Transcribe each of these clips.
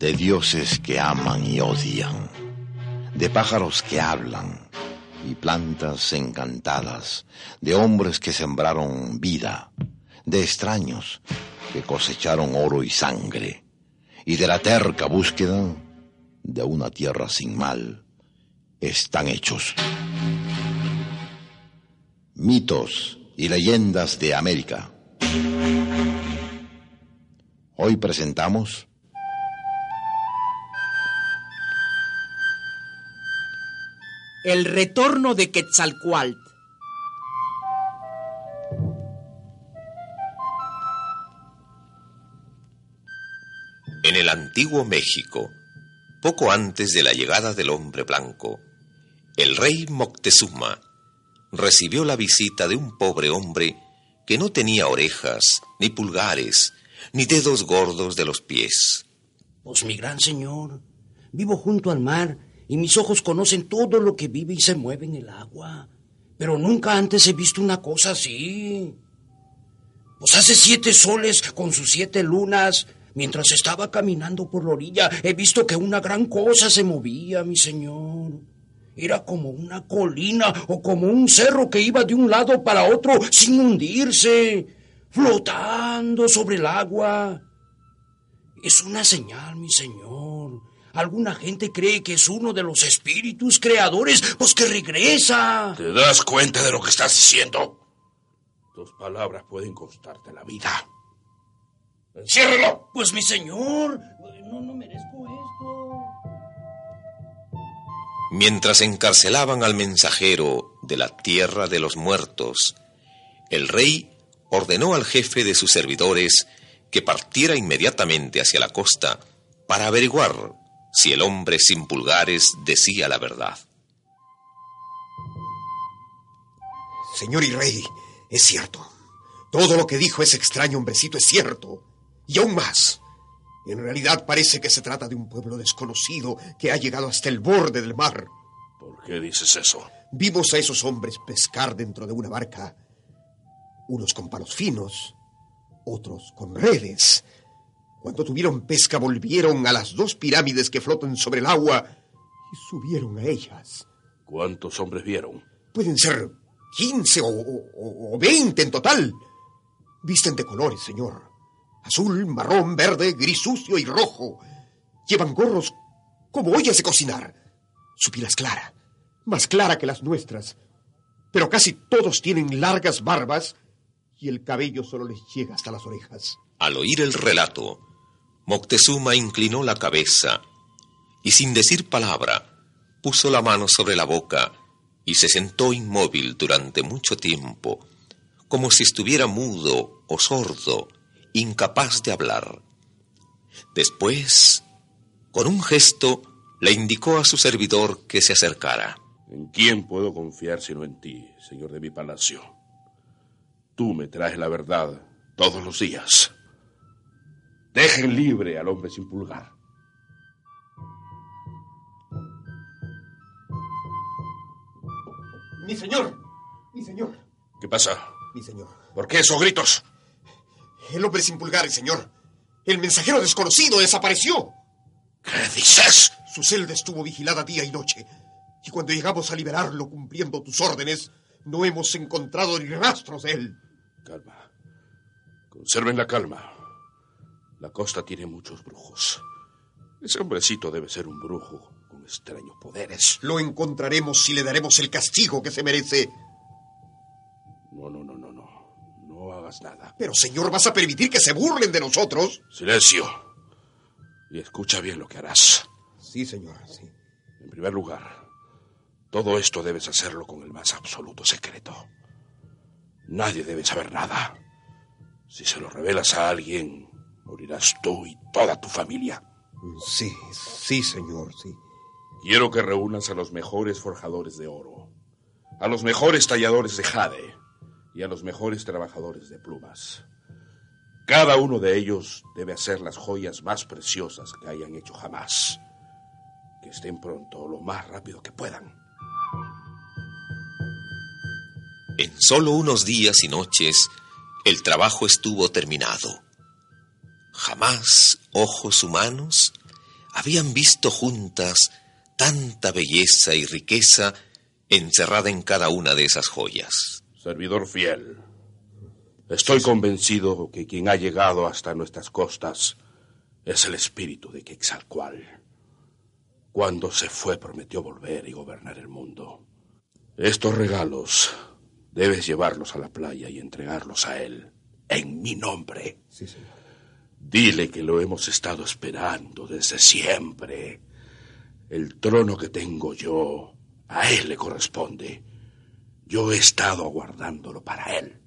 de dioses que aman y odian, de pájaros que hablan y plantas encantadas, de hombres que sembraron vida, de extraños que cosecharon oro y sangre, y de la terca búsqueda de una tierra sin mal, están hechos. Mitos y leyendas de América. Hoy presentamos El retorno de Quetzalcoatl. En el antiguo México, poco antes de la llegada del hombre blanco, el rey Moctezuma recibió la visita de un pobre hombre que no tenía orejas, ni pulgares, ni dedos gordos de los pies. Pues mi gran señor, vivo junto al mar y mis ojos conocen todo lo que vive y se mueve en el agua. Pero nunca antes he visto una cosa así. Pues hace siete soles con sus siete lunas, mientras estaba caminando por la orilla, he visto que una gran cosa se movía, mi señor. Era como una colina o como un cerro que iba de un lado para otro sin hundirse, flotando sobre el agua. Es una señal, mi señor, Alguna gente cree que es uno de los espíritus creadores, pues que regresa. ¿Te das cuenta de lo que estás diciendo? Tus palabras pueden costarte la vida. ¡Enciérralo! Pues mi señor, no, no merezco esto. Mientras encarcelaban al mensajero de la tierra de los muertos, el rey ordenó al jefe de sus servidores que partiera inmediatamente hacia la costa para averiguar si el hombre sin pulgares decía la verdad. Señor y rey, es cierto. Todo lo que dijo ese extraño hombrecito es cierto. Y aún más. En realidad parece que se trata de un pueblo desconocido que ha llegado hasta el borde del mar. ¿Por qué dices eso? Vimos a esos hombres pescar dentro de una barca. Unos con palos finos, otros con redes, cuando tuvieron pesca volvieron a las dos pirámides que flotan sobre el agua y subieron a ellas. ¿Cuántos hombres vieron? Pueden ser quince o, veinte en total. Visten de colores, señor. Azul, marrón, verde, gris sucio y rojo. Llevan gorros como ollas de cocinar. Su piel es clara, más clara que las nuestras. Pero casi todos tienen largas barbas y el cabello solo les llega hasta las orejas. Al oír el relato, Moctezuma inclinó la cabeza y sin decir palabra puso la mano sobre la boca y se sentó inmóvil durante mucho tiempo, como si estuviera mudo o sordo, incapaz de hablar. Después, con un gesto, le indicó a su servidor que se acercara. ¿En quién puedo confiar sino en ti, señor de mi palacio? Tú me traes la verdad todos los días. Dejen libre al hombre sin pulgar. Mi señor, mi señor. ¿Qué pasa? Mi señor. ¿Por qué esos gritos? El hombre sin pulgar, señor. El mensajero desconocido desapareció. ¿Qué dices? Su celda estuvo vigilada día y noche. Y cuando llegamos a liberarlo cumpliendo tus órdenes, no hemos encontrado ni rastros de él. Calma. Conserven la calma. La costa tiene muchos brujos. Ese hombrecito debe ser un brujo con extraños poderes. Lo encontraremos y le daremos el castigo que se merece. No, no, no, no, no. No hagas nada. Pero, señor, ¿vas a permitir que se burlen de nosotros? Silencio. Y escucha bien lo que harás. Sí, señor, sí. En primer lugar, todo esto debes hacerlo con el más absoluto secreto. Nadie debe saber nada. Si se lo revelas a alguien, morirás tú y toda tu familia. Sí, sí, señor, sí. Quiero que reúnas a los mejores forjadores de oro, a los mejores talladores de jade y a los mejores trabajadores de plumas. Cada uno de ellos debe hacer las joyas más preciosas que hayan hecho jamás. Que estén pronto lo más rápido que puedan. En solo unos días y noches, el trabajo estuvo terminado. Jamás ojos humanos habían visto juntas tanta belleza y riqueza encerrada en cada una de esas joyas. Servidor fiel, estoy convencido que quien ha llegado hasta nuestras costas es el espíritu de Quetzalcoatl. Cuando se fue prometió volver y gobernar el mundo. Estos regalos debes llevarlos a la playa y entregarlos a él en mi nombre. Sí, señor. Dile que lo hemos estado esperando desde siempre. El trono que tengo yo, a él le corresponde. Yo he estado aguardándolo para él.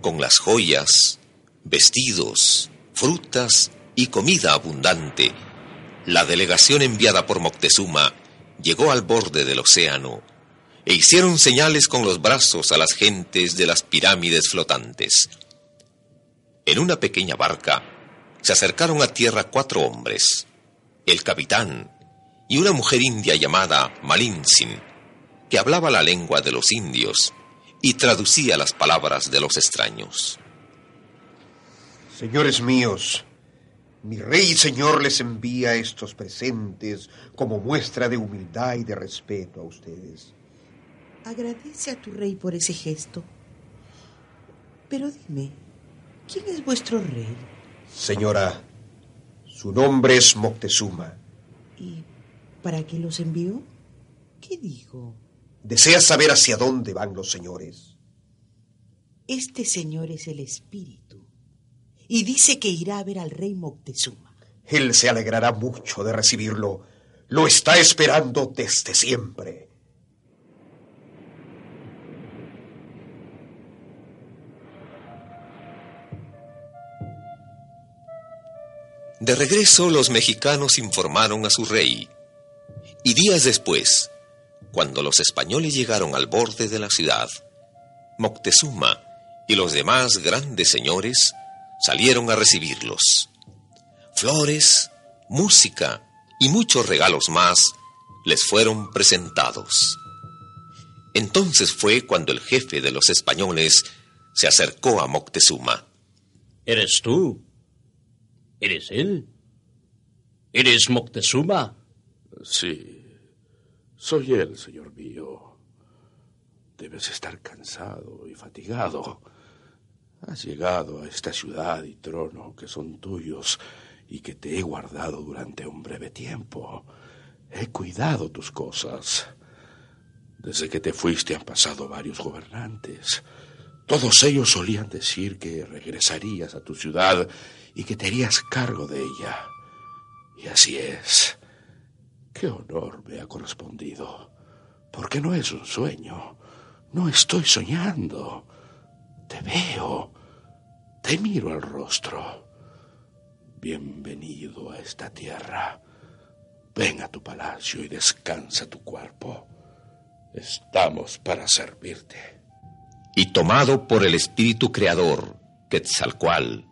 Con las joyas, vestidos, frutas y comida abundante, la delegación enviada por Moctezuma llegó al borde del océano e hicieron señales con los brazos a las gentes de las pirámides flotantes. En una pequeña barca se acercaron a tierra cuatro hombres, el capitán y una mujer india llamada Malinsin, que hablaba la lengua de los indios y traducía las palabras de los extraños. Señores míos, mi rey y señor les envía estos presentes como muestra de humildad y de respeto a ustedes. Agradece a tu rey por ese gesto. Pero dime, ¿quién es vuestro rey? Señora, su nombre es Moctezuma. ¿Y para qué los envió? ¿Qué dijo? ¿Desea saber hacia dónde van los señores? Este señor es el espíritu y dice que irá a ver al rey Moctezuma. Él se alegrará mucho de recibirlo. Lo está esperando desde siempre. De regreso, los mexicanos informaron a su rey. Y días después, cuando los españoles llegaron al borde de la ciudad, Moctezuma y los demás grandes señores salieron a recibirlos. Flores, música y muchos regalos más les fueron presentados. Entonces fue cuando el jefe de los españoles se acercó a Moctezuma. ¿Eres tú? ¿Eres él? ¿Eres Moctezuma? Sí, soy él, señor mío. Debes estar cansado y fatigado. Has llegado a esta ciudad y trono que son tuyos y que te he guardado durante un breve tiempo. He cuidado tus cosas. Desde que te fuiste han pasado varios gobernantes. Todos ellos solían decir que regresarías a tu ciudad y que te harías cargo de ella. Y así es. Qué honor me ha correspondido. Porque no es un sueño. No estoy soñando. Te veo. Te miro al rostro. Bienvenido a esta tierra. Ven a tu palacio y descansa tu cuerpo. Estamos para servirte. Y tomado por el espíritu creador, Quetzalcoatl,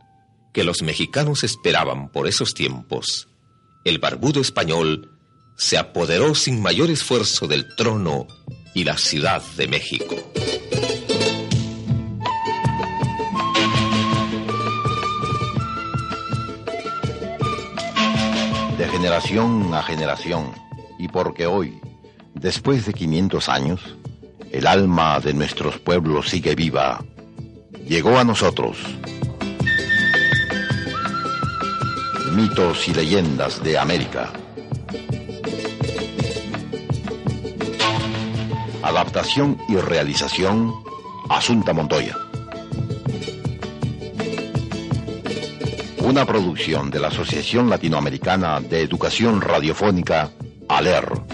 que los mexicanos esperaban por esos tiempos, el barbudo español se apoderó sin mayor esfuerzo del trono y la ciudad de México. De generación a generación, y porque hoy, después de 500 años, el alma de nuestros pueblos sigue viva, llegó a nosotros. Mitos y leyendas de América. Adaptación y realización, Asunta Montoya. Una producción de la Asociación Latinoamericana de Educación Radiofónica, ALER.